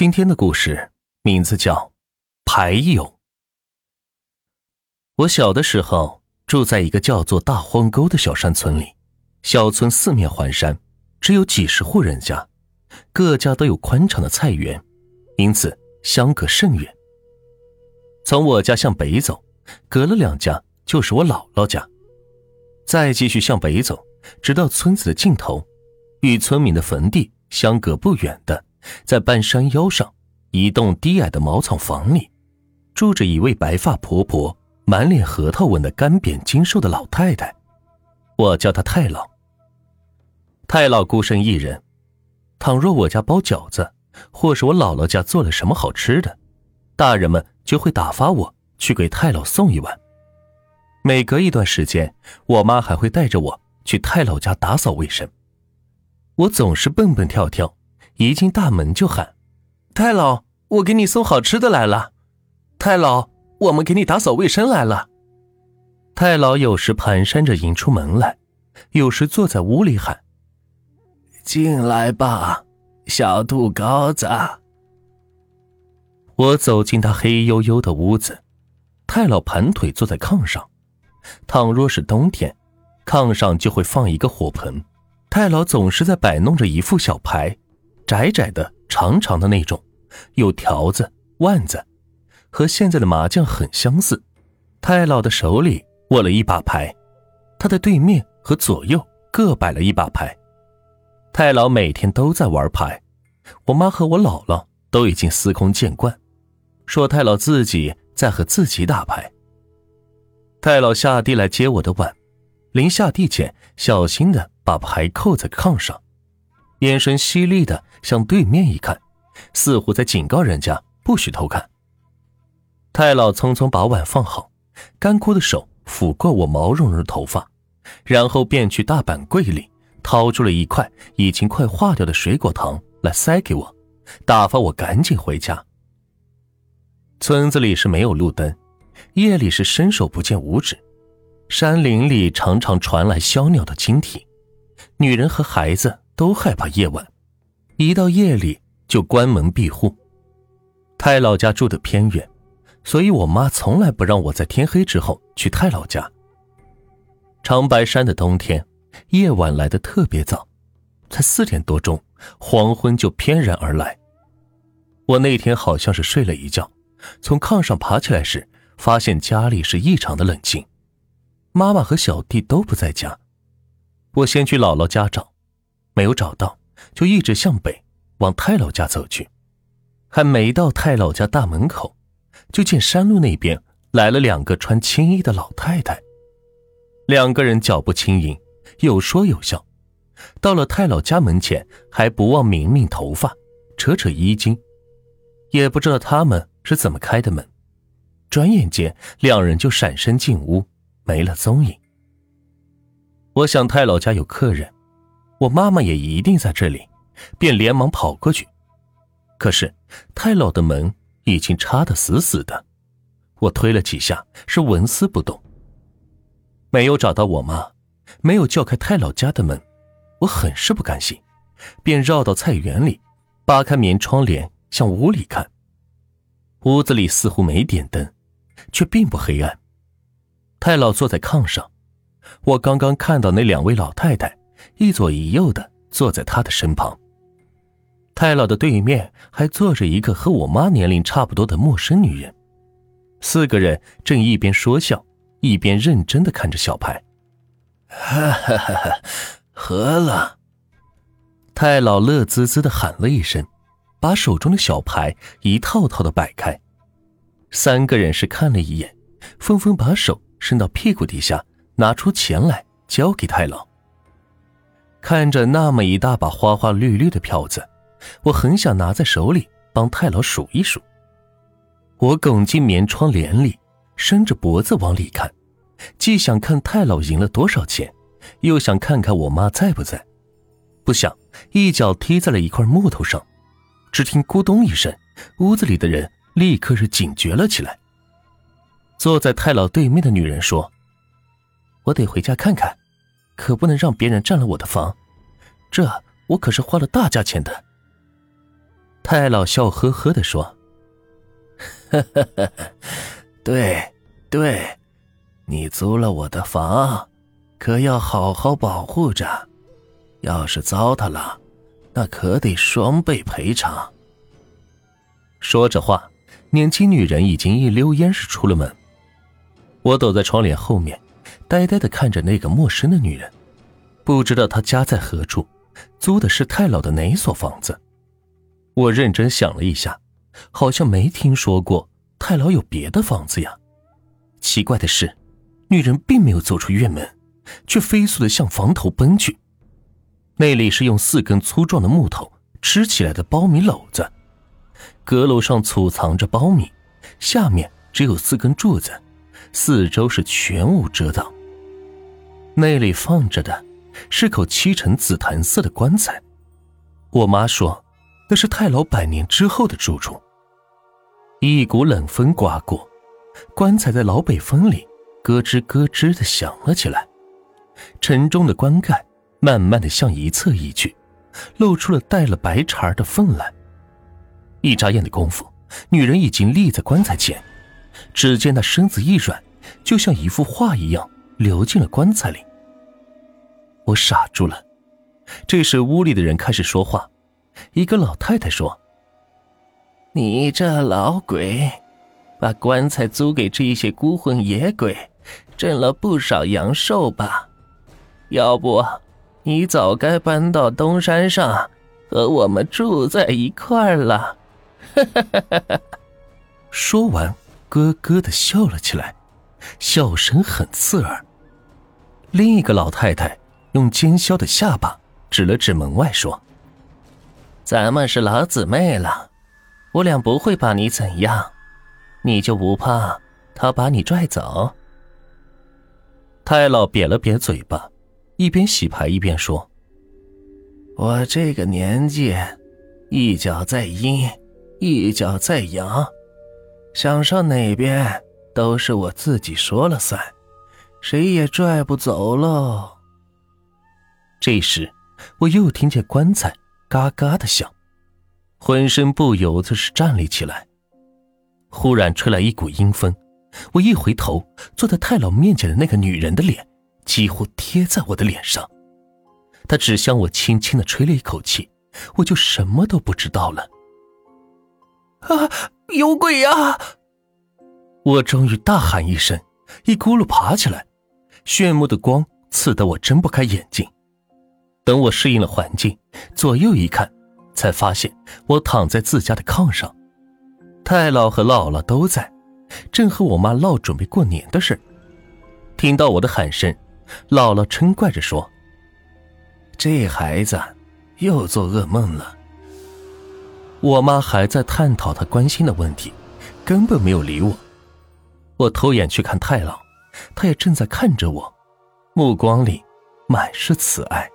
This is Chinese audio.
今天的故事名字叫《牌友》。我小的时候住在一个叫做大荒沟的小山村里，小村四面环山，只有几十户人家，各家都有宽敞的菜园，因此相隔甚远。从我家向北走，隔了两家就是我姥姥家，再继续向北走，直到村子的尽头，与村民的坟地相隔不远的。在半山腰上，一栋低矮的茅草房里，住着一位白发婆婆、满脸核桃纹的干瘪精瘦的老太太。我叫她太老。太老孤身一人，倘若我家包饺子，或是我姥姥家做了什么好吃的，大人们就会打发我去给太老送一碗。每隔一段时间，我妈还会带着我去太老家打扫卫生。我总是蹦蹦跳跳。一进大门就喊：“太老，我给你送好吃的来了。”“太老，我们给你打扫卫生来了。”太老有时蹒跚着迎出门来，有时坐在屋里喊：“进来吧，小肚羔子。”我走进他黑黝黝的屋子，太老盘腿坐在炕上。倘若是冬天，炕上就会放一个火盆，太老总是在摆弄着一副小牌。窄窄的、长长的那种，有条子、腕子，和现在的麻将很相似。太老的手里握了一把牌，他的对面和左右各摆了一把牌。太老每天都在玩牌，我妈和我姥姥都已经司空见惯，说太老自己在和自己打牌。太老下地来接我的碗，临下地前小心的把牌扣在炕上。眼神犀利的向对面一看，似乎在警告人家不许偷看。太老匆匆把碗放好，干枯的手抚过我毛茸茸的头发，然后便去大板柜里掏出了一块已经快化掉的水果糖来塞给我，打发我赶紧回家。村子里是没有路灯，夜里是伸手不见五指，山林里常常传来小鸟的惊啼，女人和孩子。都害怕夜晚，一到夜里就关门闭户。太老家住的偏远，所以我妈从来不让我在天黑之后去太老家。长白山的冬天，夜晚来的特别早，才四点多钟，黄昏就翩然而来。我那天好像是睡了一觉，从炕上爬起来时，发现家里是异常的冷清，妈妈和小弟都不在家。我先去姥姥家找。没有找到，就一直向北往太老家走去，还没到太老家大门口，就见山路那边来了两个穿青衣的老太太。两个人脚步轻盈，有说有笑，到了太老家门前，还不忘抿抿头发，扯扯衣襟，也不知道他们是怎么开的门。转眼间，两人就闪身进屋，没了踪影。我想太老家有客人。我妈妈也一定在这里，便连忙跑过去。可是太老的门已经插得死死的，我推了几下，是纹丝不动。没有找到我妈，没有叫开太老家的门，我很是不甘心，便绕到菜园里，扒开棉窗帘向屋里看。屋子里似乎没点灯，却并不黑暗。太老坐在炕上，我刚刚看到那两位老太太。一左一右的坐在他的身旁。太老的对面还坐着一个和我妈年龄差不多的陌生女人，四个人正一边说笑，一边认真的看着小牌。哈哈哈哈！喝了。太老乐滋滋的喊了一声，把手中的小牌一套套的摆开。三个人是看了一眼，纷纷把手伸到屁股底下，拿出钱来交给太老。看着那么一大把花花绿绿的票子，我很想拿在手里帮太老数一数。我拱进棉窗帘里，伸着脖子往里看，既想看太老赢了多少钱，又想看看我妈在不在。不想一脚踢在了一块木头上，只听咕咚一声，屋子里的人立刻是警觉了起来。坐在太老对面的女人说：“我得回家看看。”可不能让别人占了我的房，这我可是花了大价钱的。太老笑呵呵的说：“呵呵呵，对，对，你租了我的房，可要好好保护着。要是糟蹋了，那可得双倍赔偿。”说着话，年轻女人已经一溜烟是出了门。我躲在窗帘后面，呆呆的看着那个陌生的女人，不知道她家在何处，租的是太老的哪所房子。我认真想了一下，好像没听说过太老有别的房子呀。奇怪的是，女人并没有走出院门，却飞速的向房头奔去。那里是用四根粗壮的木头支起来的苞米篓子。阁楼上储藏着苞米，下面只有四根柱子，四周是全无遮挡。那里放着的是口漆成紫檀色的棺材，我妈说那是太老百年之后的住处。一股冷风刮过，棺材在老北风里咯吱咯吱的响了起来，沉重的棺盖慢慢的向一侧移去，露出了带了白茬的缝来。一眨眼的功夫，女人已经立在棺材前，只见她身子一软，就像一幅画一样流进了棺材里。我傻住了。这时，屋里的人开始说话。一个老太太说：“你这老鬼，把棺材租给这些孤魂野鬼，挣了不少阳寿吧？要不，你早该搬到东山上，和我们住在一块儿了。”说完，咯咯的笑了起来，笑声很刺耳。另一个老太太用尖削的下巴指了指门外，说：“咱们是老姊妹了，我俩不会把你怎样，你就不怕他把你拽走？”太老瘪了瘪嘴巴，一边洗牌一边说：“我这个年纪，一脚在阴。”一脚在阳，想上哪边都是我自己说了算，谁也拽不走喽。这时，我又听见棺材嘎嘎的响，浑身不由得是站立起来。忽然吹来一股阴风，我一回头，坐在太老面前的那个女人的脸几乎贴在我的脸上，她只向我轻轻的吹了一口气，我就什么都不知道了。啊！有鬼呀！我终于大喊一声，一咕噜爬起来，炫目的光刺得我睁不开眼睛。等我适应了环境，左右一看，才发现我躺在自家的炕上，太姥和姥姥都在，正和我妈唠准备过年的事。听到我的喊声，姥姥嗔怪着说：“这孩子又做噩梦了。”我妈还在探讨她关心的问题，根本没有理我。我偷眼去看太姥，他也正在看着我，目光里满是慈爱。